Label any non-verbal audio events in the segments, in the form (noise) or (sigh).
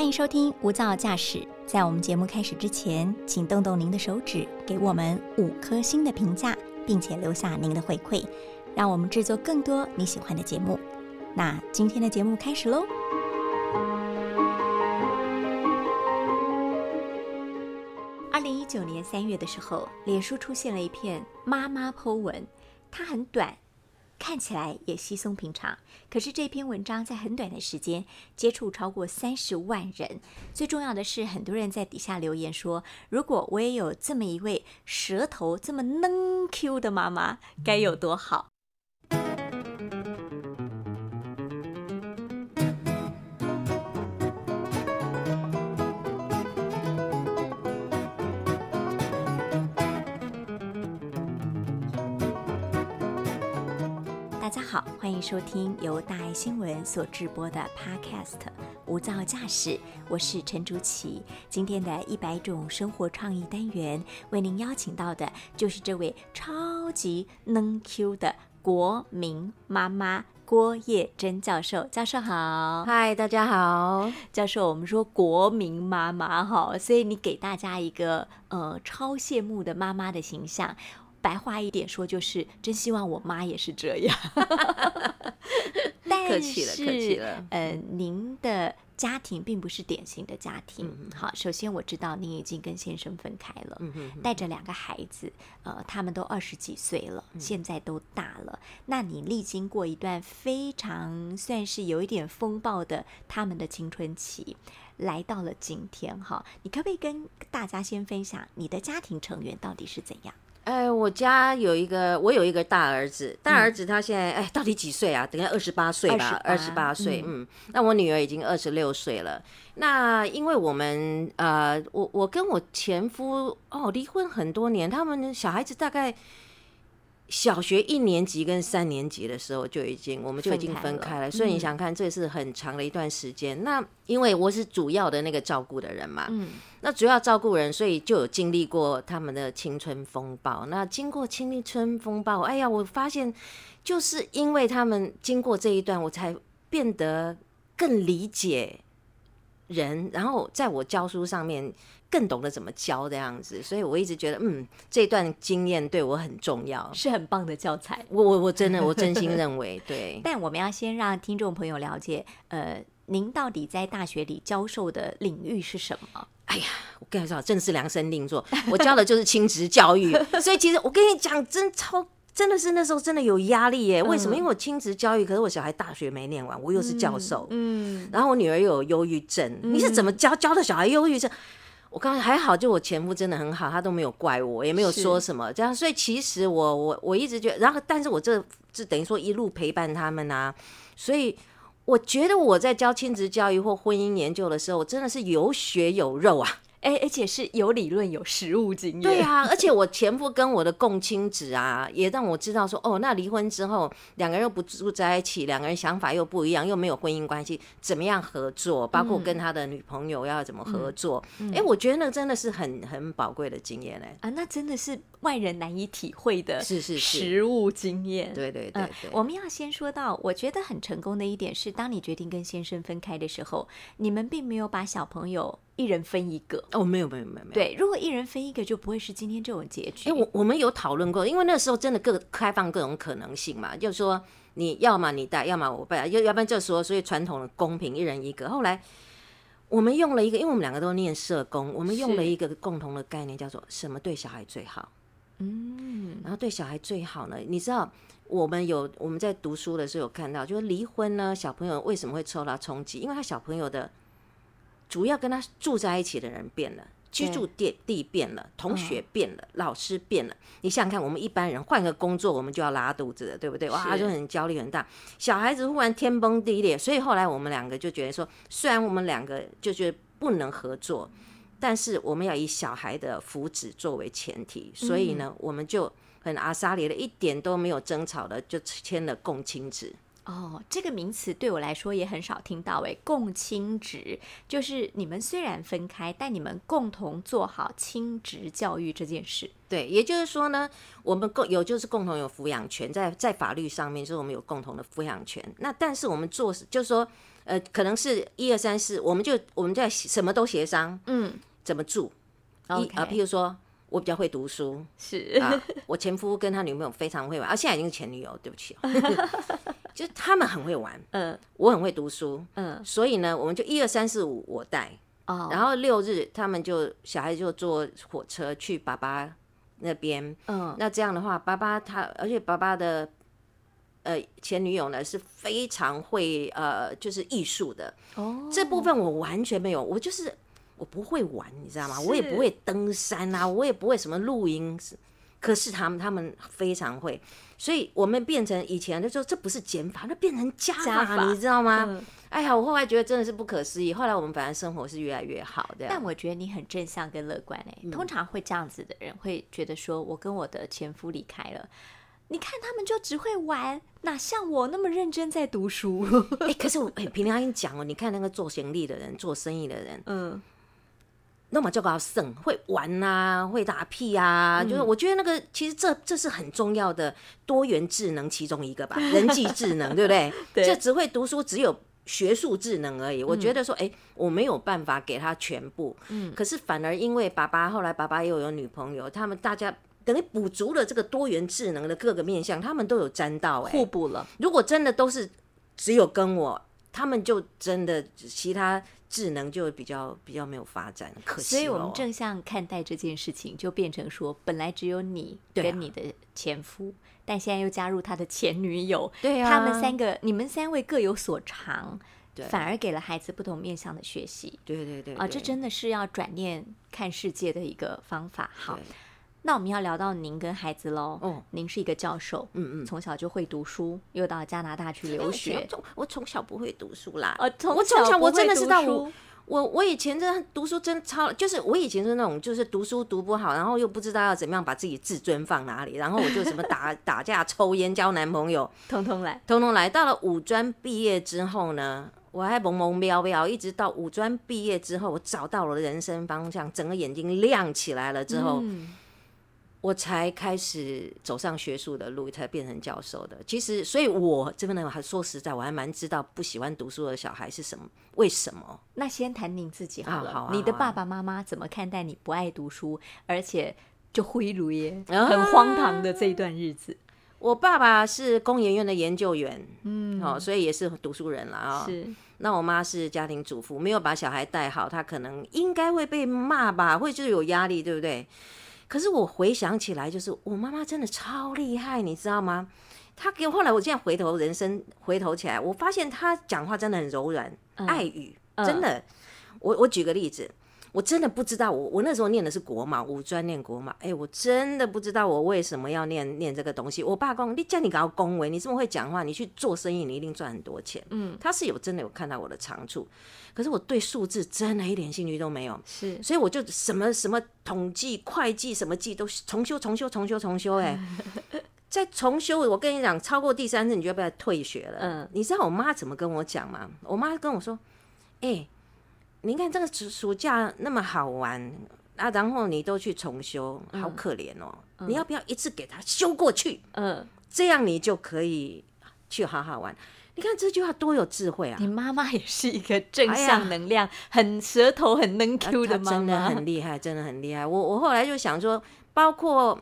欢迎收听《无噪驾驶》。在我们节目开始之前，请动动您的手指，给我们五颗星的评价，并且留下您的回馈，让我们制作更多你喜欢的节目。那今天的节目开始喽！二零一九年三月的时候，脸书出现了一篇妈妈 Po 文，它很短。看起来也稀松平常，可是这篇文章在很短的时间接触超过三十万人。最重要的是，很多人在底下留言说：“如果我也有这么一位舌头这么嫩 Q 的妈妈，该有多好。”欢迎收听由大爱新闻所直播的 Podcast《无噪驾驶》，我是陈竹琪。今天的一百种生活创意单元，为您邀请到的就是这位超级能 Q 的国民妈妈郭叶珍教授。教授好，嗨，大家好。教授，我们说国民妈妈哈，所以你给大家一个呃超羡慕的妈妈的形象。白话一点说，就是真希望我妈也是这样。(laughs) 客气了，客气了。呃，您的家庭并不是典型的家庭。好，首先我知道您已经跟先生分开了，带着两个孩子，呃，他们都二十几岁了，现在都大了。那你历经过一段非常算是有一点风暴的他们的青春期，来到了今天哈，你可不可以跟大家先分享你的家庭成员到底是怎样？哎，我家有一个，我有一个大儿子，大儿子他现在哎，到底几岁啊？等下二十八岁吧，二十八岁。嗯，那我女儿已经二十六岁了。那因为我们呃，我我跟我前夫哦离婚很多年，他们小孩子大概。小学一年级跟三年级的时候就已经，我们就已经分开了。所以你想看，这是很长的一段时间。那因为我是主要的那个照顾的人嘛，嗯，那主要照顾人，所以就有经历过他们的青春风暴。那经过青春风暴，哎呀，我发现就是因为他们经过这一段，我才变得更理解人，然后在我教书上面。更懂得怎么教这样子，所以我一直觉得，嗯，这段经验对我很重要，是很棒的教材。我我我真的我真心认为，对。(laughs) 但我们要先让听众朋友了解，呃，您到底在大学里教授的领域是什么？哎呀，我跟你说，真的是量身定做，我教的就是亲职教育。(laughs) 所以其实我跟你讲，真超真的是那时候真的有压力耶。为什么？因为我亲子教育，可是我小孩大学没念完，我又是教授，嗯，然后我女儿又有忧郁症，你是怎么教教的小孩忧郁症？我刚才还好，就我前夫真的很好，他都没有怪我，也没有说什么这样，所以其实我我我一直觉得，然后但是我这这等于说一路陪伴他们啊，所以我觉得我在教亲子教育或婚姻研究的时候，我真的是有血有肉啊。哎，而且是有理论、有实务经验。对啊，而且我前夫跟我的共亲子啊，也让我知道说，哦，那离婚之后，两个人又不住在一起，两个人想法又不一样，又没有婚姻关系，怎么样合作？包括跟他的女朋友要怎么合作？哎，我觉得那真的是很很宝贵的经验嘞。啊，那真的是外人难以体会的，是是是，实务经验。对对对对。我们要先说到，我觉得很成功的一点是，当你决定跟先生分开的时候，你们并没有把小朋友。一人分一个哦，没有没有没有没有。对，如果一人分一个，就不会是今天这种结局。哎，我我们有讨论过，因为那时候真的各开放各种可能性嘛，就是说你要么你带，要么我带，要要不然就说，所以传统的公平，一人一个。后来我们用了一个，因为我们两个都念社工，我们用了一个共同的概念，叫做什么对小孩最好？嗯，然后对小孩最好呢？你知道，我们有我们在读书的时候有看到，就是离婚呢，小朋友为什么会受到冲击？因为他小朋友的。主要跟他住在一起的人变了，居住地地变了，同学变了，老师变了。你想想看，我们一般人换个工作，我们就要拉肚子了，对不对？哇，就很焦虑很大。小孩子忽然天崩地裂，所以后来我们两个就觉得说，虽然我们两个就觉得不能合作，但是我们要以小孩的福祉作为前提，所以呢，我们就很阿萨里的，一点都没有争吵的，就签了共亲纸。哦，这个名词对我来说也很少听到诶，共亲职就是你们虽然分开，但你们共同做好亲职教育这件事。对，也就是说呢，我们共有就是共同有抚养权，在在法律上面，就是我们有共同的抚养权。那但是我们做就是说，呃，可能是一二三四，我们就我们在什么都协商，嗯，怎么住，一啊，譬如说。我比较会读书，是啊，我前夫跟他女朋友非常会玩，啊，现在已经是前女友，对不起，(laughs) 就他们很会玩，嗯，我很会读书，嗯，所以呢，我们就一二三四五我带，哦，然后六日他们就小孩就坐火车去爸爸那边，嗯，那这样的话，爸爸他，而且爸爸的呃前女友呢是非常会呃就是艺术的，哦，这部分我完全没有，我就是。我不会玩，你知道吗？我也不会登山啊，我也不会什么露营。可是他们他们非常会，所以我们变成以前就说这不是减法，那变成加法，你知道吗？哎呀，我后来觉得真的是不可思议。后来我们反正生活是越来越好的。但我觉得你很正向跟乐观哎，通常会这样子的人会觉得说，我跟我的前夫离开了，你看他们就只会玩，哪像我那么认真在读书？(laughs) 哎，可是我哎，平常跟你讲哦，你看那个做行李的人，做生意的人，嗯。那么就搞省会玩呐，会打屁啊，就是我觉得那个其实这这是很重要的多元智能其中一个吧，(laughs) 人际智能对不对？(laughs) 这只会读书，只有学术智能而已。我觉得说，哎，我没有办法给他全部，嗯，可是反而因为爸爸后来爸爸又有女朋友，他们大家等于补足了这个多元智能的各个面向，他们都有沾到，哎，互补了。如果真的都是只有跟我，他们就真的其他。智能就比较比较没有发展，可惜所以我们正向看待这件事情，就变成说，本来只有你跟你的前夫，但现在又加入他的前女友，对他们三个，你们三位各有所长，反而给了孩子不同面向的学习。对对对，啊，这真的是要转念看世界的一个方法。好。那我们要聊到您跟孩子喽。哦，您是一个教授，嗯嗯，从小就会读书，又到加拿大去留学。我从小不会读书啦。呃，我从小我真的是到我我我以前真的读书真超，就是我以前是那种就是读书读不好，然后又不知道要怎么样把自己自尊放哪里，然后我就什么打 (laughs) 打架、抽烟、交男朋友，通通来，通通来。到了五专毕业之后呢，我还懵懵喵喵，一直到五专毕业之后，我找到了人生方向，整个眼睛亮起来了之后。我才开始走上学术的路，才变成教授的。其实，所以我这边呢，还说实在，我还蛮知道不喜欢读书的小孩是什么，为什么？那先谈您自己好了。你的爸爸妈妈怎么看待你不爱读书，而且就挥如耶，很荒唐的这一段日子？我爸爸是工研院的研究员，嗯，哦，所以也是读书人了啊。是。那我妈是家庭主妇，没有把小孩带好，她可能应该会被骂吧，会就是有压力，对不对？可是我回想起来，就是我妈妈真的超厉害，你知道吗？她给我后来，我现在回头人生回头起来，我发现她讲话真的很柔软，爱语真的。我我举个例子。我真的不知道，我我那时候念的是国贸，五专念国贸，哎，我真的不知道我为什么要念念这个东西。我爸讲，你叫你搞恭维，你这么会讲话，你去做生意，你一定赚很多钱。嗯，他是有真的有看到我的长处，可是我对数字真的一点兴趣都没有。是，所以我就什么什么统计、会计什么计都重修、重修、重修、重修。哎，(laughs) 在重修，我跟你讲，超过第三次你就要不要退学了？嗯，你知道我妈怎么跟我讲吗？我妈跟我说，哎。你看这个暑暑假那么好玩啊，然后你都去重修，好可怜哦！你要不要一次给他修过去？嗯，这样你就可以去好好玩。你看这句话多有智慧啊！你妈妈也是一个正向能量，很舌头很能 Q 的妈妈，真的很厉害，真的很厉害。我我后来就想说，包括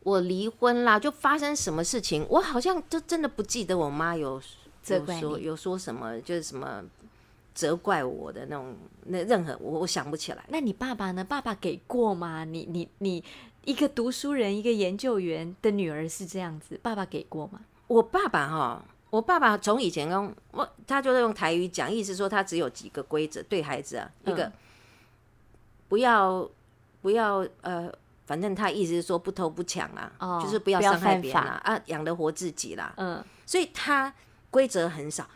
我离婚啦，就发生什么事情，我好像就真的不记得我妈有有说有说什么，就是什么。责怪我的那种，那任何我我想不起来。那你爸爸呢？爸爸给过吗？你你你一个读书人，一个研究员的女儿是这样子，爸爸给过吗？我爸爸哈，我爸爸从以前用我，他就是用台语讲，意思说他只有几个规则对孩子啊，一个不要不要呃，反正他意思是说不偷不抢啊，就是不要伤害别人啊，啊，养得活自己啦，嗯，所以他规则很少。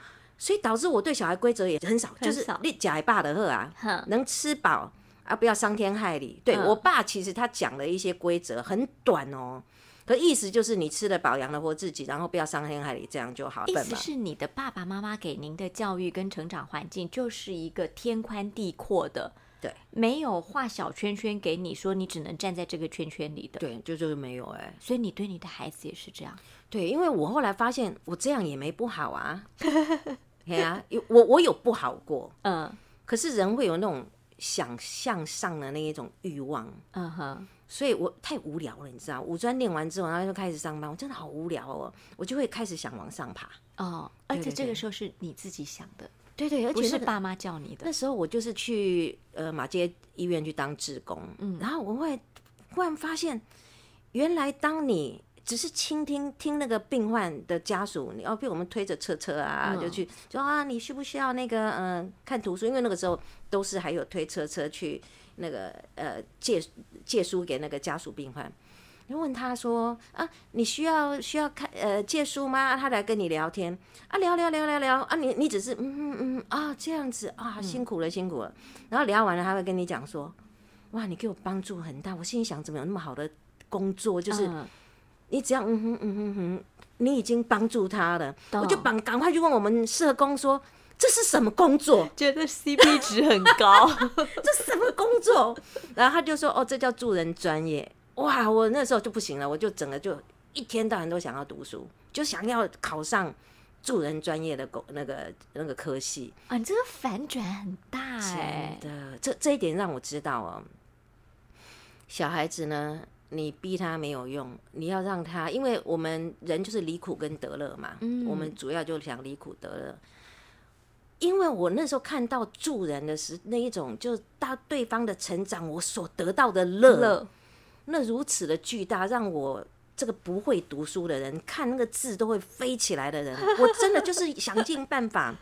所以导致我对小孩规则也很少，就是你假爸的喝啊，能吃饱啊，不要伤天害理。对我爸其实他讲了一些规则很短哦，可意思就是你吃了饱，养了活自己，然后不要伤天害理，这样就好。意思是你的爸爸妈妈给您的教育跟成长环境就是一个天宽地阔的，对，没有画小圈圈给你说你只能站在这个圈圈里的，对，就就是没有哎。所以你对你的孩子也是这样，对，因为我后来发现我这样也没不好啊，(laughs) 对啊，有我我有不好过，嗯，可是人会有那种想向上的那一种欲望，嗯哼。所以我太无聊了，你知道，五专练完之后，然后就开始上班，我真的好无聊哦，我就会开始想往上爬哦。而且这个时候是你自己想的，对对，而且是爸妈叫你的。那时候我就是去呃马街医院去当志工，嗯，然后我会忽然发现，原来当你只是倾听听那个病患的家属，你要被我们推着车车啊，就去说啊，你需不需要那个嗯看图书？因为那个时候都是还有推车车去。那个呃借借书给那个家属病患，你问他说啊，你需要需要看呃借书吗？他来跟你聊天啊，聊聊聊聊聊啊，你你只是嗯嗯嗯啊这样子啊，辛苦了辛苦了。然后聊完了，他会跟你讲说，哇，你给我帮助很大。我心里想，怎么有那么好的工作？就是你只要嗯哼嗯哼哼，你已经帮助他了，我就赶赶快去问我们社工说。这是什么工作？觉得 CP 值很高。(laughs) 这什么工作？然后他就说：“哦，这叫助人专业。”哇，我那时候就不行了，我就整个就一天到晚都想要读书，就想要考上助人专业的工那个那个科系。啊，你这个反转很大哎！真的，这这一点让我知道哦。小孩子呢，你逼他没有用，你要让他，因为我们人就是离苦跟得乐嘛。嗯。我们主要就想离苦得乐。因为我那时候看到助人的是那一种，就是大对方的成长，我所得到的乐，那如此的巨大，让我这个不会读书的人看那个字都会飞起来的人，我真的就是想尽办法。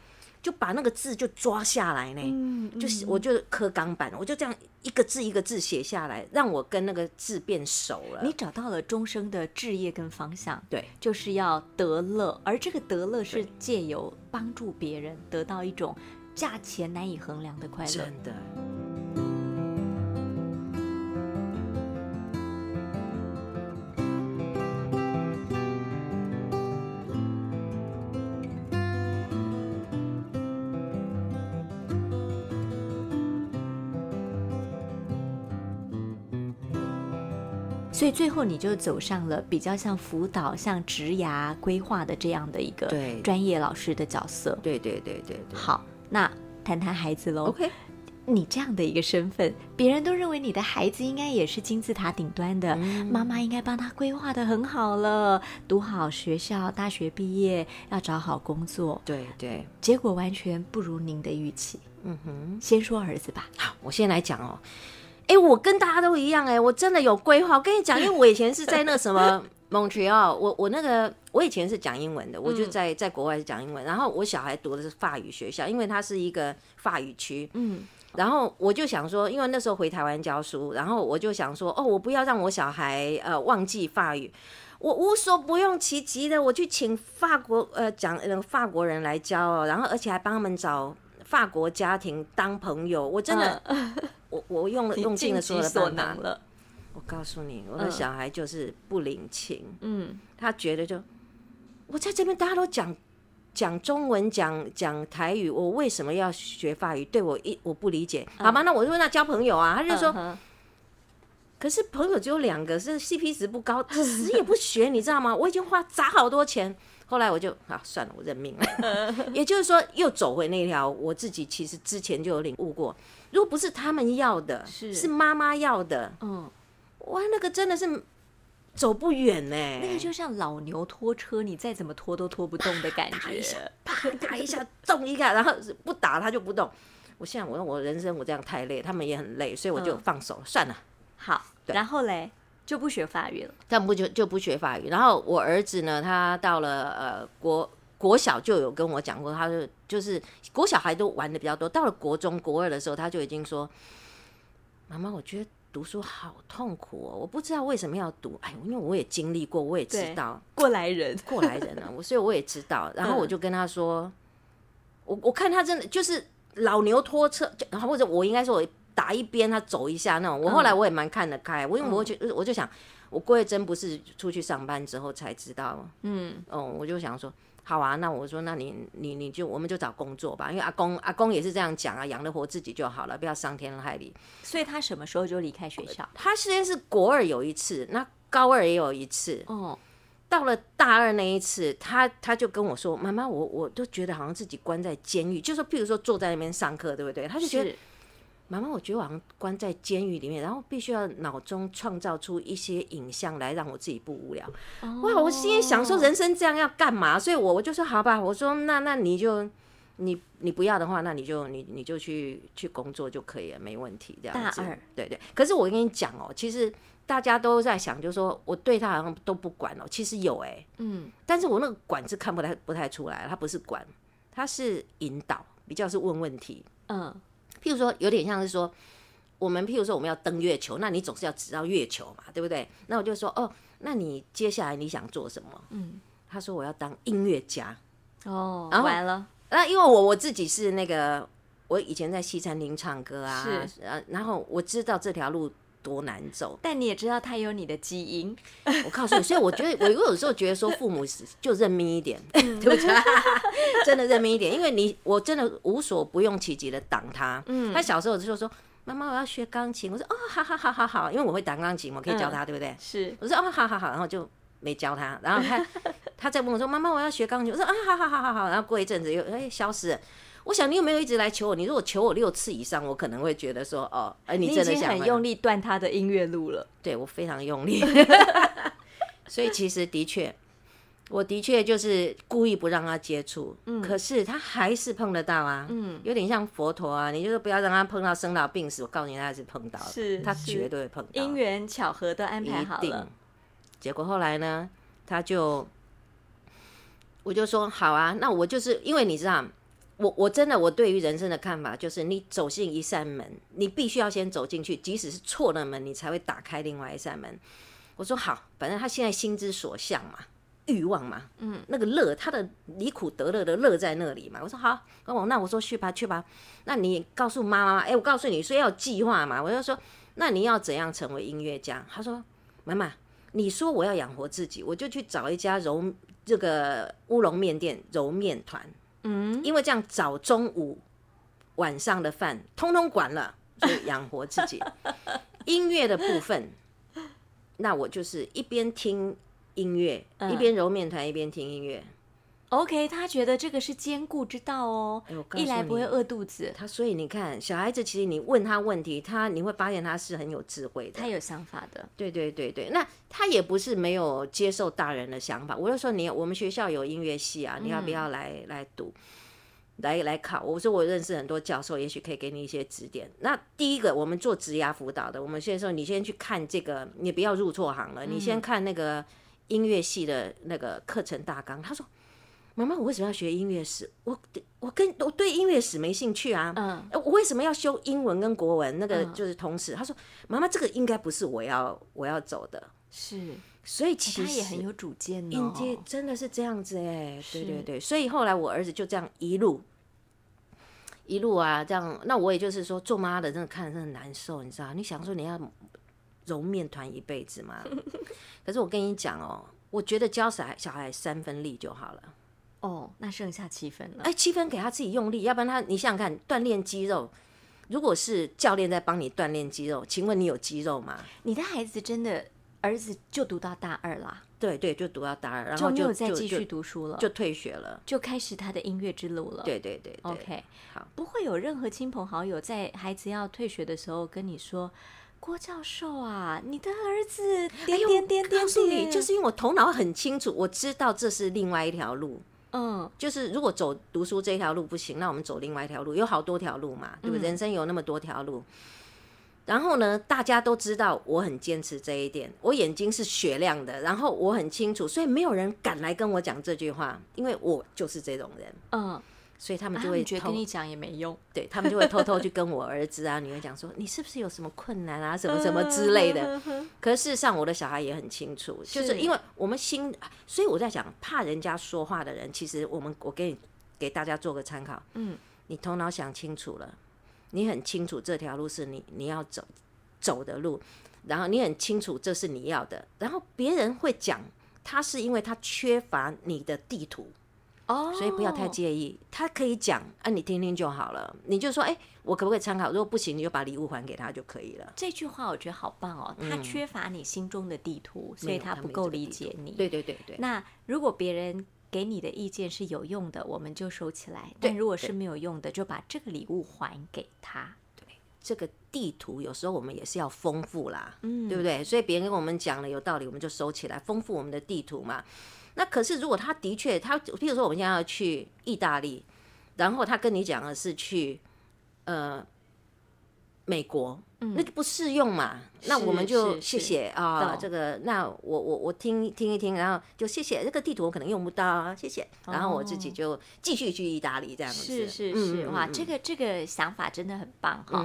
就把那个字就抓下来呢，就是我就刻钢板，我就这样一个字一个字写下来，让我跟那个字变熟了。你找到了终生的志业跟方向，对，就是要得乐，而这个得乐是借由帮助别人得到一种价钱难以衡量的快乐。真的。所以最后你就走上了比较像辅导、像职涯规划的这样的一个专业老师的角色。对对对对。好，那谈谈孩子喽。OK，你这样的一个身份，别人都认为你的孩子应该也是金字塔顶端的，妈妈应该帮他规划的很好了，读好学校，大学毕业要找好工作。对对。结果完全不如您的预期。嗯哼。先说儿子吧。好，我先来讲哦。哎，我跟大家都一样哎，我真的有规划。我跟你讲，(laughs) 因为我以前是在那什么 Montreal，我我那个我以前是讲英文的，我就在在国外是讲英文。然后我小孩读的是法语学校，因为它是一个法语区。嗯，然后我就想说，因为那时候回台湾教书，然后我就想说，哦，我不要让我小孩呃忘记法语，我无所不用其极的，我去请法国呃讲呃法国人来教，然后而且还帮他们找法国家庭当朋友，我真的。我我用了用尽了所有的办法了，我告诉你，我的小孩就是不领情，嗯，他觉得就我在这边大家都讲讲中文讲讲台语，我为什么要学法语？对我一我不理解，好吧，那我就问他交朋友啊，他就说，可是朋友只有两个，是 CP 值不高，死也不学，你知道吗？我已经花砸好多钱。后来我就啊算了，我认命了。(laughs) 也就是说，又走回那条我自己其实之前就有领悟过。如果不是他们要的，是是妈妈要的，嗯，哇，那个真的是走不远呢。那个就像老牛拖车，你再怎么拖都拖不动的感觉。(laughs) 打一下，啪打一下，动一下，然后不打它就不动。我现在我我人生我这样太累，他们也很累，所以我就放手算了。好，然后嘞。就不学法语了，但不就就不学法语。然后我儿子呢，他到了呃国国小就有跟我讲过，他就就是国小孩都玩的比较多。到了国中国二的时候，他就已经说：“妈妈，我觉得读书好痛苦哦，我不知道为什么要读。”哎，因为我也经历过，我也知道过来人过来人啊，(laughs) 我所以我也知道。然后我就跟他说：“我我看他真的就是老牛拖车，然后或者我应该说我。”打一边，他走一下那种。我后来我也蛮看得开，我因为我就我就想，我郭慧珍不是出去上班之后才知道，嗯，哦，我就想说。好啊，那我说，那你你你就我们就找工作吧，因为阿公阿公也是这样讲啊，养得活自己就好了，不要伤天害理。所以他什么时候就离开学校？他先是国二有一次，那高二也有一次。哦，到了大二那一次，他他就跟我说：“妈妈，我我都觉得好像自己关在监狱，就是譬如说坐在那边上课，对不对？”他就觉得。妈妈，我觉得我好像关在监狱里面，然后必须要脑中创造出一些影像来让我自己不无聊。哇，我心里想说，人生这样要干嘛？所以我我就说好吧，我说那那你就你你不要的话，那你就你你就去去工作就可以了，没问题。这样子，对对。可是我跟你讲哦，其实大家都在想，就是说我对他好像都不管哦，其实有哎，嗯，但是我那个管是看不太不太出来，他不是管，他是引导，比较是问问题，嗯。譬如说，有点像是说，我们譬如说我们要登月球，那你总是要指到月球嘛，对不对？那我就说，哦，那你接下来你想做什么？嗯，他说我要当音乐家。哦，完了。那因为我我自己是那个，我以前在西餐厅唱歌啊，是，然后我知道这条路。多难走，但你也知道他有你的基因。(laughs) 我告诉你，所以我觉得我有时候觉得说父母就认命一点，(laughs) 对不对？真的认命一点，因为你我真的无所不用其极的挡他。嗯，他小时候就说：“妈妈，我要学钢琴。”我说：“哦，好好好好好，因为我会弹钢琴，我可以教他，对不对？”是，我说：“哦，好好好。”然后就没教他，然后他 (laughs) 他再问我说：“妈妈，我要学钢琴。”我说：“啊，好好好好好。”然后过一阵子又哎消失了。我想你有没有一直来求我？你如果求我六次以上，我可能会觉得说，哦，哎，你真的想很用力断他的音乐路了。对我非常用力，(laughs) 所以其实的确，我的确就是故意不让他接触，嗯，可是他还是碰得到啊，嗯，有点像佛陀啊，你就是不要让他碰到生老病死，我告诉你他是碰到了，是，他绝对碰到，因缘巧合都安排好了。结果后来呢，他就，我就说好啊，那我就是因为你知道。我我真的我对于人生的看法就是，你走进一扇门，你必须要先走进去，即使是错的门，你才会打开另外一扇门。我说好，反正他现在心之所向嘛，欲望嘛，嗯，那个乐，他的离苦得乐的乐在那里嘛。我说好，那我那我说去吧去吧，那你告诉妈妈，哎，我告诉你说要计划嘛。我就说，那你要怎样成为音乐家？他说，妈妈，你说我要养活自己，我就去找一家揉这个乌龙面店揉面团。嗯，因为这样早中午晚上的饭通通管了，就养活自己。音乐的部分，那我就是一边听音乐，一边揉面团，一边听音乐。OK，他觉得这个是兼顾之道哦，一来不会饿肚子。他所以你看，小孩子其实你问他问题，他你会发现他是很有智慧的，他有想法的。对对对对，那他也不是没有接受大人的想法。我就说你，我们学校有音乐系啊，你要不要来来读，来来考？我说我认识很多教授，也许可以给你一些指点。那第一个，我们做职涯辅导的，我们先说你先去看这个，你不要入错行了，你先看那个音乐系的那个课程大纲。他说。妈妈，我为什么要学音乐史？我我跟我对音乐史没兴趣啊。嗯，我为什么要修英文跟国文？那个就是同时，他说：“妈妈，这个应该不是我要我要走的。”是，所以其实他也很有主见哦。真的是这样子哎，对对对。所以后来我儿子就这样一路一路啊，这样。那我也就是说，做妈的真的看着真的难受，你知道？你想说你要揉面团一辈子吗？(laughs) 可是我跟你讲哦，我觉得教小孩小孩三分力就好了。哦，那剩下七分了。哎，七分给他自己用力，要不然他，你想想看，锻炼肌肉，如果是教练在帮你锻炼肌肉，请问你有肌肉吗？你的孩子真的儿子就读到大二啦？对对，就读到大二，然后就没有再继续读书了，就退学了，就开始他的音乐之路了。对对对，OK，好，不会有任何亲朋好友在孩子要退学的时候跟你说，郭教授啊，你的儿子点点点点点，就是因为我头脑很清楚，我知道这是另外一条路。嗯，就是如果走读书这条路不行，那我们走另外一条路，有好多条路嘛，对不对？人生有那么多条路。然后呢，大家都知道我很坚持这一点，我眼睛是雪亮的，然后我很清楚，所以没有人敢来跟我讲这句话，因为我就是这种人。嗯。所以他们就会觉得跟你讲也没用，对他们就会偷偷去跟我儿子啊、女儿讲说，你是不是有什么困难啊、什么什么之类的。(laughs) 可是事实上，我的小孩也很清楚，就是因为我们心，所以我在想，怕人家说话的人，其实我们我给你给大家做个参考，嗯，你头脑想清楚了，你很清楚这条路是你你要走走的路，然后你很清楚这是你要的，然后别人会讲他是因为他缺乏你的地图。哦，所以不要太介意，他可以讲啊，你听听就好了。你就说，哎，我可不可以参考？如果不行，你就把礼物还给他就可以了。这句话我觉得好棒哦，他缺乏你心中的地图，所以他不够理解你。对对对对。那如果别人给你的意见是有用的，我们就收起来；但如果是没有用的，就把这个礼物还给他。对，这个地图有时候我们也是要丰富啦，嗯，对不对？所以别人跟我们讲了有道理，我们就收起来，丰富我们的地图嘛。那可是，如果他的确，他比如说我们现在要去意大利，然后他跟你讲的是去呃美国，那就不适用嘛。那我们就谢谢啊，这个那我我我听听一听，然后就谢谢这个地图我可能用不到啊，谢谢。然后我自己就继续去意大利这样子。是是是，哇，这个这个想法真的很棒哈。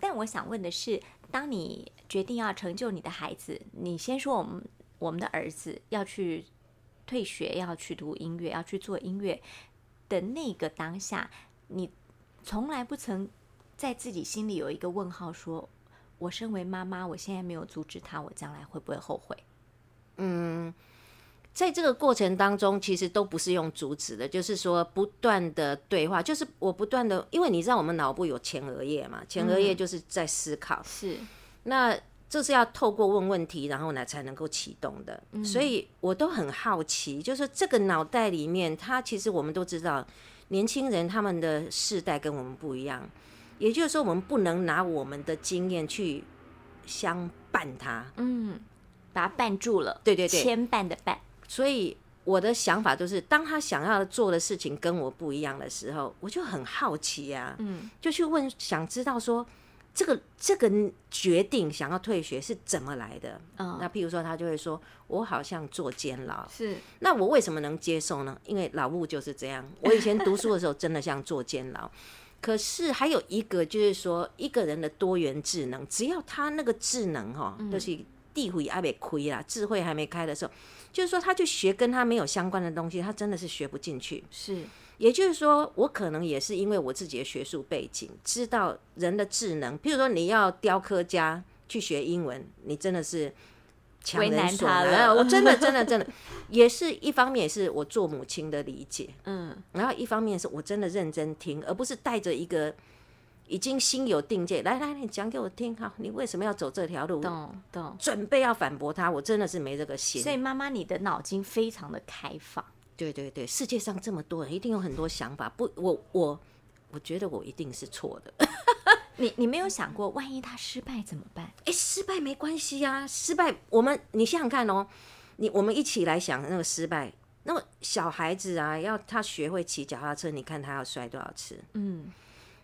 但我想问的是，当你决定要成就你的孩子，你先说我们我们的儿子要去。退学要去读音乐，要去做音乐的那个当下，你从来不曾在自己心里有一个问号：说我身为妈妈，我现在没有阻止他，我将来会不会后悔？嗯，在这个过程当中，其实都不是用阻止的，就是说不断的对话，就是我不断的，因为你知道我们脑部有前额叶嘛，前额叶就是在思考，是那。这是要透过问问题，然后呢才能够启动的，所以我都很好奇，就是这个脑袋里面，它其实我们都知道，年轻人他们的世代跟我们不一样，也就是说，我们不能拿我们的经验去相伴他，嗯，把他绊住了，对对对，牵绊的绊。所以我的想法就是，当他想要做的事情跟我不一样的时候，我就很好奇呀，嗯，就去问，想知道说。这个这个决定想要退学是怎么来的？那譬如说他就会说，我好像坐监牢，是那我为什么能接受呢？因为老物就是这样。我以前读书的时候真的像坐监牢。(laughs) 可是还有一个就是说，一个人的多元智能，只要他那个智能哈，就是地慧还没亏啦，智慧还没开的时候，就是说他去学跟他没有相关的东西，他真的是学不进去。是。也就是说，我可能也是因为我自己的学术背景，知道人的智能。譬如说，你要雕刻家去学英文，你真的是强人所难。(laughs) 我真的，真的，真的，也是一方面，也是我做母亲的理解。(laughs) 嗯，然后一方面是我真的认真听，而不是带着一个已经心有定见。来来，你讲给我听，好，你为什么要走这条路？懂懂，准备要反驳他，我真的是没这个心。所以，妈妈，你的脑筋非常的开放。对对对，世界上这么多人，一定有很多想法。不，我我我觉得我一定是错的。(laughs) 你你没有想过，万一他失败怎么办？哎，失败没关系呀，失败我们你想想看哦，你我们一起来想那个失败。那么小孩子啊，要他学会骑脚踏车，你看他要摔多少次？嗯，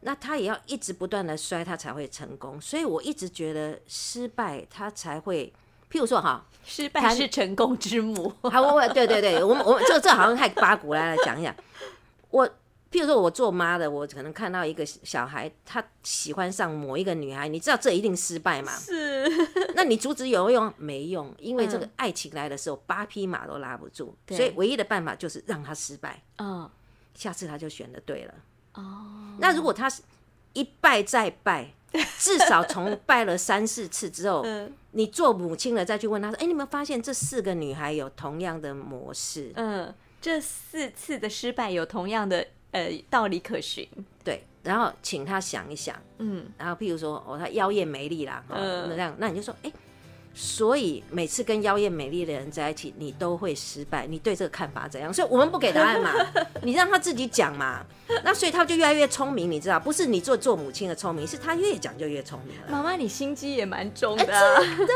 那他也要一直不断的摔，他才会成功。所以我一直觉得失败，他才会。譬如说哈，失败是成功之母。(laughs) 好，我对对对，我们我们这这好像太八股来来讲一讲。我譬如说，我做妈的，我可能看到一个小孩，他喜欢上某一个女孩，你知道这一定失败嘛？是。(laughs) 那你阻止有用没用？因为这个爱情来的时候，八匹马都拉不住，所以唯一的办法就是让他失败。嗯。下次他就选的对了。哦。那如果他是一败再败？(laughs) 至少从拜了三四次之后，你做母亲了再去问他说：“哎，你有没有发现这四个女孩有同样的模式？嗯，这四次的失败有同样的呃道理可循。对，然后请他想一想，嗯，然后譬如说哦，她妖艳美丽啦，嗯，那这样，那你就说，哎。所以每次跟妖艳美丽的人在一起，你都会失败。你对这个看法怎样？所以我们不给答案嘛，(laughs) 你让他自己讲嘛。那所以他就越来越聪明，你知道？不是你做做母亲的聪明，是他越讲就越聪明了。妈妈，你心机也蛮重的，真的，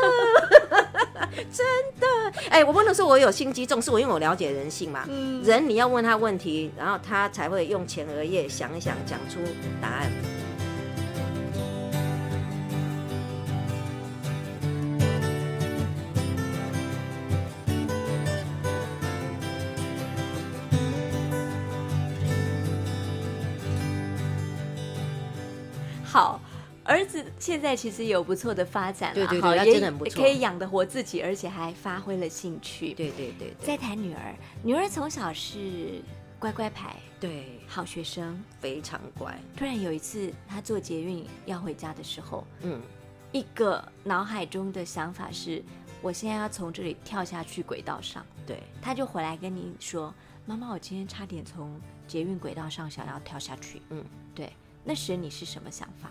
真的。哎，我不能说我有心机重，是我因为我了解人性嘛。人你要问他问题，然后他才会用前额叶想一想，讲出答案。好，儿子现在其实有不错的发展了，对对对，真的很不错，可以养得活自己，而且还发挥了兴趣。对对对。再谈女儿，女儿从小是乖乖牌，对，好学生，非常乖。突然有一次，她坐捷运要回家的时候，嗯，一个脑海中的想法是，我现在要从这里跳下去轨道上。对，她就回来跟你说：“妈妈，我今天差点从捷运轨道上想要跳下去。”嗯，对。那时你是什么想法？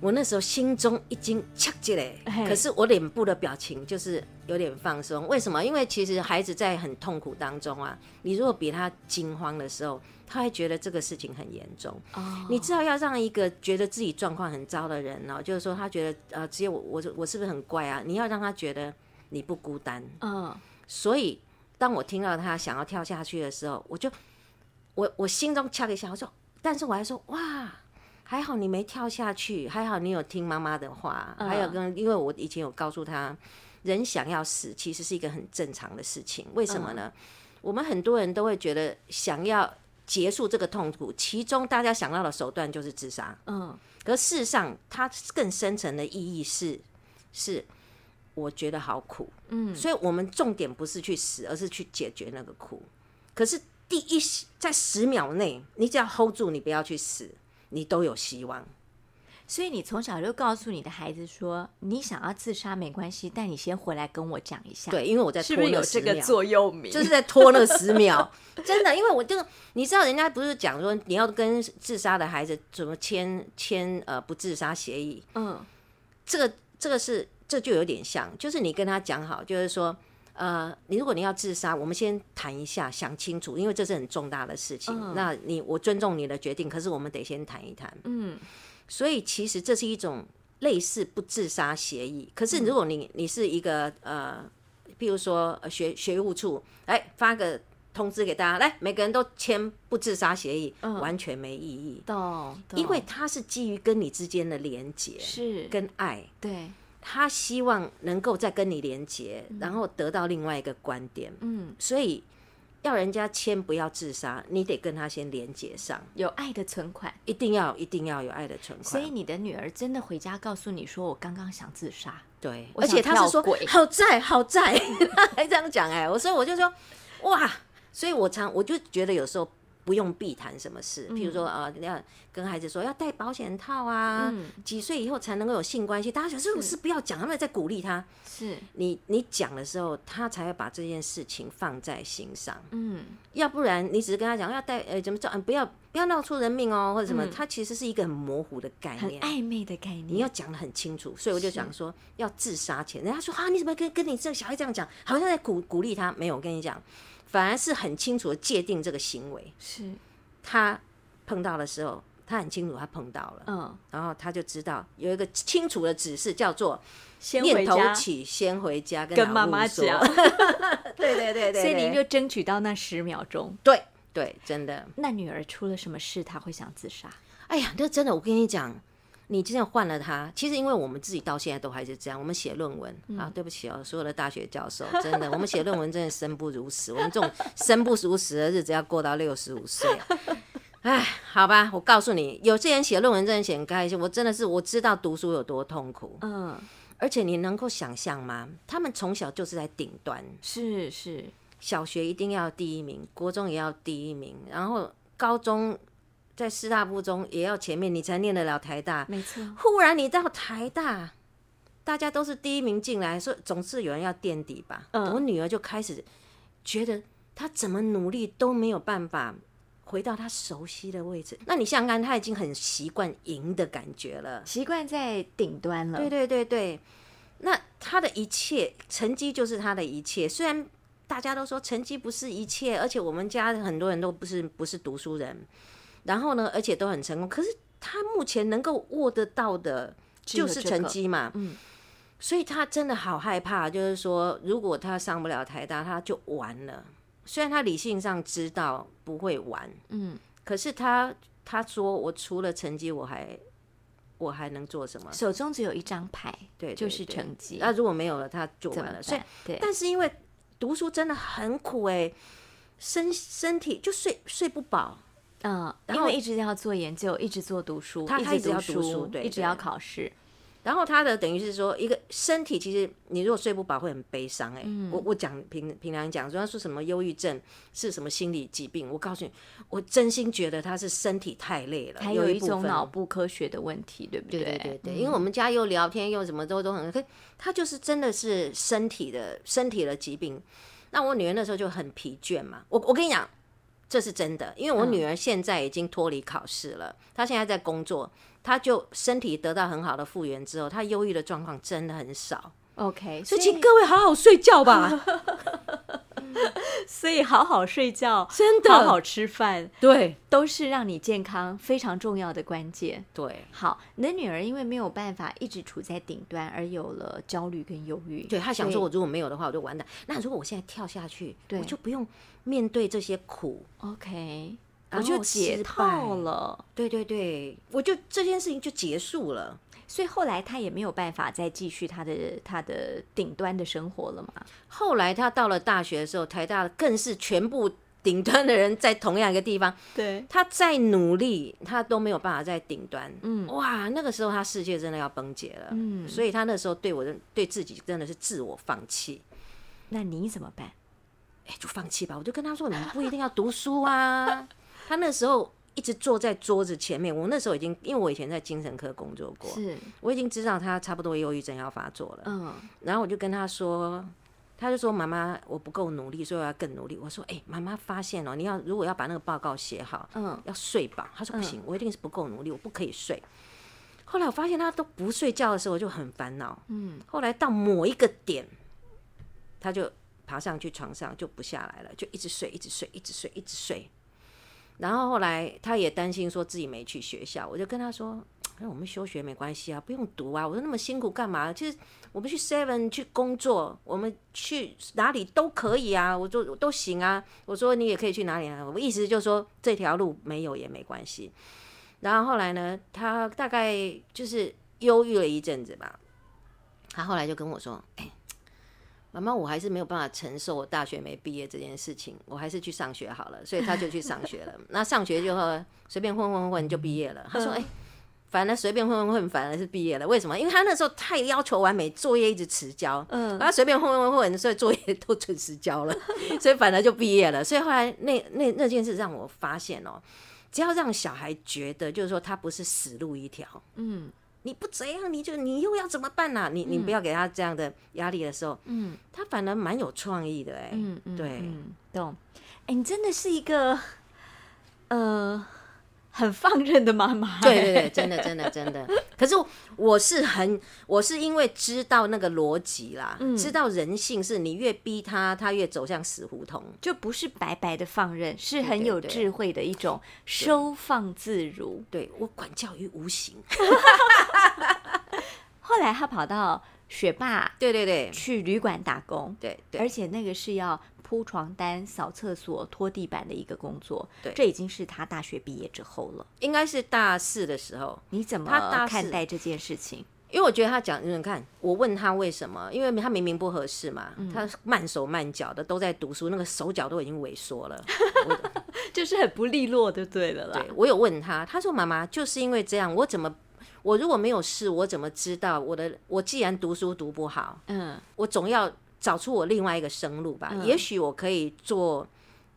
我那时候心中一惊掐起来，可是我脸部的表情就是有点放松。为什么？因为其实孩子在很痛苦当中啊，你如果比他惊慌的时候，他会觉得这个事情很严重。哦，你知道要让一个觉得自己状况很糟的人哦，就是说他觉得呃，只有我我我是不是很怪啊？你要让他觉得你不孤单。嗯，所以当我听到他想要跳下去的时候，我就我我心中掐了一下，我说，但是我还说哇。还好你没跳下去，还好你有听妈妈的话，还有跟，因为我以前有告诉他，人想要死其实是一个很正常的事情。为什么呢？我们很多人都会觉得想要结束这个痛苦，其中大家想到的手段就是自杀。嗯，可事实上，它更深层的意义是，是我觉得好苦。嗯，所以我们重点不是去死，而是去解决那个苦。可是第一在十秒内，你只要 hold 住，你不要去死。你都有希望，所以你从小就告诉你的孩子说：“你想要自杀没关系，但你先回来跟我讲一下。”对，因为我在是不是有这个座右铭？就是在拖那十秒，真的，因为我就你知道，人家不是讲说你要跟自杀的孩子怎么签签呃不自杀协议？嗯，这个这个是这就有点像，就是你跟他讲好，就是说。呃，你如果你要自杀，我们先谈一下，想清楚，因为这是很重大的事情。那你我尊重你的决定，可是我们得先谈一谈。嗯，所以其实这是一种类似不自杀协议。可是如果你你是一个呃，譬如说学学务处，哎，发个通知给大家，来，每个人都签不自杀协议，完全没意义。懂，因为它是基于跟你之间的连结，是跟爱，对。他希望能够再跟你连接，然后得到另外一个观点。嗯，所以要人家签不要自杀，你得跟他先连接上，有爱的存款，一定要一定要有爱的存款。所以你的女儿真的回家告诉你说：“我刚刚想自杀。”对，而且他是说好在好在，(laughs) 还这样讲哎，我所以我就说哇，所以我常我就觉得有时候。不用避谈什么事，譬如说啊，要跟孩子说要戴保险套啊，几岁以后才能够有性关系？大家想这种事不要讲，他们在鼓励他。是你你讲的时候，他才会把这件事情放在心上。嗯，要不然你只是跟他讲要戴呃怎么着，不要不要闹出人命哦，或者什么，他其实是一个很模糊的概念，很暧昧的概念。你要讲的很清楚，所以我就想说要自杀前，人家说啊，你怎么跟跟你这个小孩这样讲，好像在鼓鼓励他？没有，我跟你讲。反而是很清楚的界定这个行为，是。他碰到的时候，他很清楚他碰到了，嗯，然后他就知道有一个清楚的指示，叫做先念头起，先回家跟妈妈讲，(laughs) 对对对对，所以您就争取到那十秒钟，对对，真的。那女儿出了什么事，他会想自杀？哎呀，那真的，我跟你讲。你真的换了他，其实因为我们自己到现在都还是这样。我们写论文啊，对不起哦，所有的大学教授，(laughs) 真的，我们写论文真的生不如死。我们这种生不如死的日子要过到六十五岁。(laughs) 哎，好吧，我告诉你，有些人写论文真的写很开心。我真的是我知道读书有多痛苦。嗯，而且你能够想象吗？他们从小就是在顶端，是是，小学一定要第一名，国中也要第一名，然后高中。在师大附中也要前面，你才念得了台大。没错。忽然你到台大，大家都是第一名进来，说总是有人要垫底吧。嗯。我女儿就开始觉得，她怎么努力都没有办法回到她熟悉的位置。那你想想看，她已经很习惯赢的感觉了，习惯在顶端了。对对对对。那她的一切成绩就是她的一切。虽然大家都说成绩不是一切，而且我们家很多人都不是不是读书人。然后呢，而且都很成功。可是他目前能够握得到的，就是成绩嘛。嗯，所以他真的好害怕，就是说，如果他上不了台大，他就完了。虽然他理性上知道不会完，嗯，可是他他说，我除了成绩，我还我还能做什么？手中只有一张牌，对，就是成绩。那如果没有了，他就完了。所以，对。但是因为读书真的很苦哎，身身体就睡睡不饱。嗯，因为一直要做研究，一直做读书，他一直要读书，对，一直要考试。然后他的等于是说，一个身体其实你如果睡不饱会很悲伤哎、我我讲平平常讲说他说什么忧郁症是什么心理疾病，我告诉你，我真心觉得他是身体太累了，还有一种脑部科学的问题，对不对对对对对，因为我们家又聊天又什么都都很，可他就是真的是身体的身体的疾病。那我女儿那时候就很疲倦嘛，我我跟你讲，这是真的，因为我女儿现在已经脱离考试了，她现在在工作，她就身体得到很好的复原之后，她忧郁的状况真的很少。OK，所以请各位好好睡觉吧，(laughs) (laughs) 所以好好睡觉，真的好好吃饭，对都是让你健康非常重要的关键。对好，你的女儿因为没有办法一直处在顶端，而有了焦虑跟忧郁。对，她想说，我如果没有的话，我就完蛋。那如果我现在跳下去，我就不用面对这些苦。OK，我就解套了。对对对，我就这件事情就结束了。所以后来他也没有办法再继续他的他的顶端的生活了嘛？后来他到了大学的时候，台大更是全部顶端的人在同样一个地方，对，他再努力，他都没有办法在顶端。嗯，哇，那个时候他世界真的要崩解了。嗯，所以他那时候对我的对自己真的是自我放弃。那你怎么办？哎、就放弃吧。我就跟他说，你不一定要读书啊。(laughs) 他那时候一直坐在桌子前面，我那时候已经，因为我以前在精神科工作过，是，我已经知道他差不多忧郁症要发作了。嗯，然后我就跟他说，他就说妈妈，我不够努力，所以我要更努力。我说，哎、妈妈发现哦，你要如果要把那个报告写好，嗯，要睡饱。他说不行，我一定是不够努力，我不可以睡。后来我发现他都不睡觉的时候，我就很烦恼。嗯，后来到某一个点，他就爬上去床上就不下来了，就一直睡，一直睡，一直睡，一直睡。然后后来他也担心说自己没去学校，我就跟他说：“哎，我们休学没关系啊，不用读啊。”我说那么辛苦干嘛？其实我们去 Seven 去工作，我们去哪里都可以啊，我说都行啊。我说你也可以去哪里啊？我意思就是说这条路没有也没关系。然后后来呢，他大概就是忧郁了一阵子吧。他后来就跟我说：“、妈妈，我还是没有办法承受我大学没毕业这件事情，我还是去上学好了。”所以他就去上学了。(laughs) 那上学就后随便混混混就毕业了。他说：“哎、反正随便混混混，反而是毕业了。为什么？因为他那时候太要求完美，作业一直迟交。嗯，他随便混混混，所以作业都准时交了，(laughs) 所以反而就毕业了。所以后来那那那件事让我发现哦，只要让小孩觉得，就是说他不是死路一条，嗯，你不这样，你就你又要怎么办呢、啊？你你不要给他这样的压力的时候，嗯，他反而蛮有创意的、哎，嗯嗯，对，嗯，懂。哎，你真的是一个呃很放任的妈妈。(laughs) 对对对，真的真的真的。可是我是很，我是因为知道那个逻辑啦，嗯知道人性是你越逼他，他越走向死胡同。就不是白白的放任，是很有智慧的一种收放自如。对我管教于无形。(laughs) 后来他跑到学霸对对对去旅馆打工，对对，而且那个是要铺床单、扫厕所、拖地板的一个工作。对这已经是他大学毕业之后了。应该是大四的时候，你怎么看待这件事情？因为我觉得他讲，你看，我问他为什么，因为他明明不合适嘛，嗯他慢手慢脚的都在读书，那个手脚都已经萎缩了。(laughs) (laughs) 就是很不利落就，对了啦对。我有问他，他说妈妈就是因为这样，我怎么我如果没有试，我怎么知道我的我既然读书读不好，嗯，我总要找出我另外一个生路吧。也许我可以做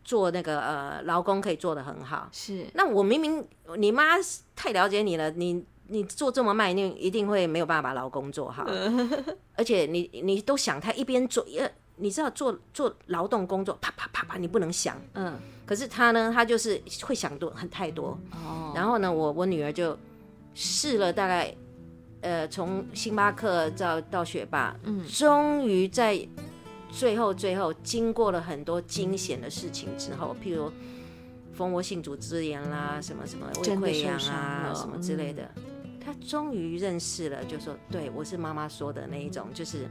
做那个呃劳工，可以做得很好。是那我明明你妈太了解你了，你你做这么慢，一定一定会没有办法把劳工做好。而且你你都想他一边做，呃，你知道做做劳动工作，啪啪啪啪，你不能想。嗯可是他呢，他就是会想多很太多。哦，然后呢，我我女儿就试了大概，呃，从星巴克到到学霸，嗯，终于在最后最后经过了很多惊险的事情之后，譬如蜂窝性组织炎啦，什么什么胃溃疡啊，什么之类的，他终于认识了，就说对我是妈妈说的那一种，就是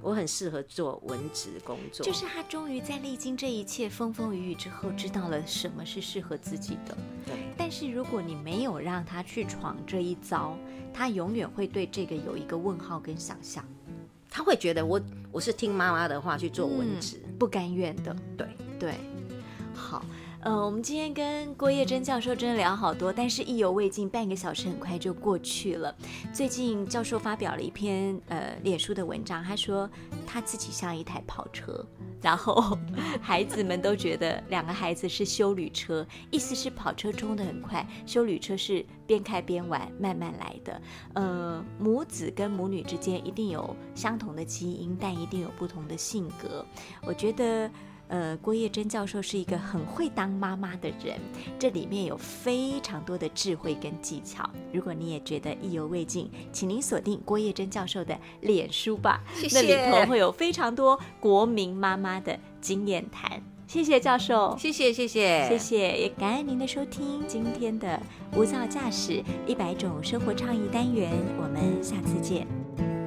我很适合做文职工作，就是他终于在历经这一切风风雨雨之后，知道了什么是适合自己的。对但是如果你没有让他去闯这一遭，他永远会对这个有一个问号跟想象，他会觉得我我是听妈妈的话去做文职，不甘愿的。对。对，好，呃，我们今天跟郭叶珍教授真的聊好多，但是意犹未尽，半个小时很快就过去了。最近教授发表了一篇呃脸书的文章，他说他自己像一台跑车，然后 (laughs) 孩子们都觉得两个孩子是修旅车，意思是跑车冲得很快，修旅车是边开边玩，慢慢来的。呃，母子跟母女之间一定有相同的基因，但一定有不同的性格。我觉得。呃，郭叶珍教授是一个很会当妈妈的人，这里面有非常多的智慧跟技巧。如果你也觉得意犹未尽，请您锁定郭叶珍教授的脸书吧，那里头会有非常多国民妈妈的经验谈。谢谢教授，谢谢谢谢谢谢，也感恩您的收听今天的无噪驾驶一百种生活倡议单元，我们下次见。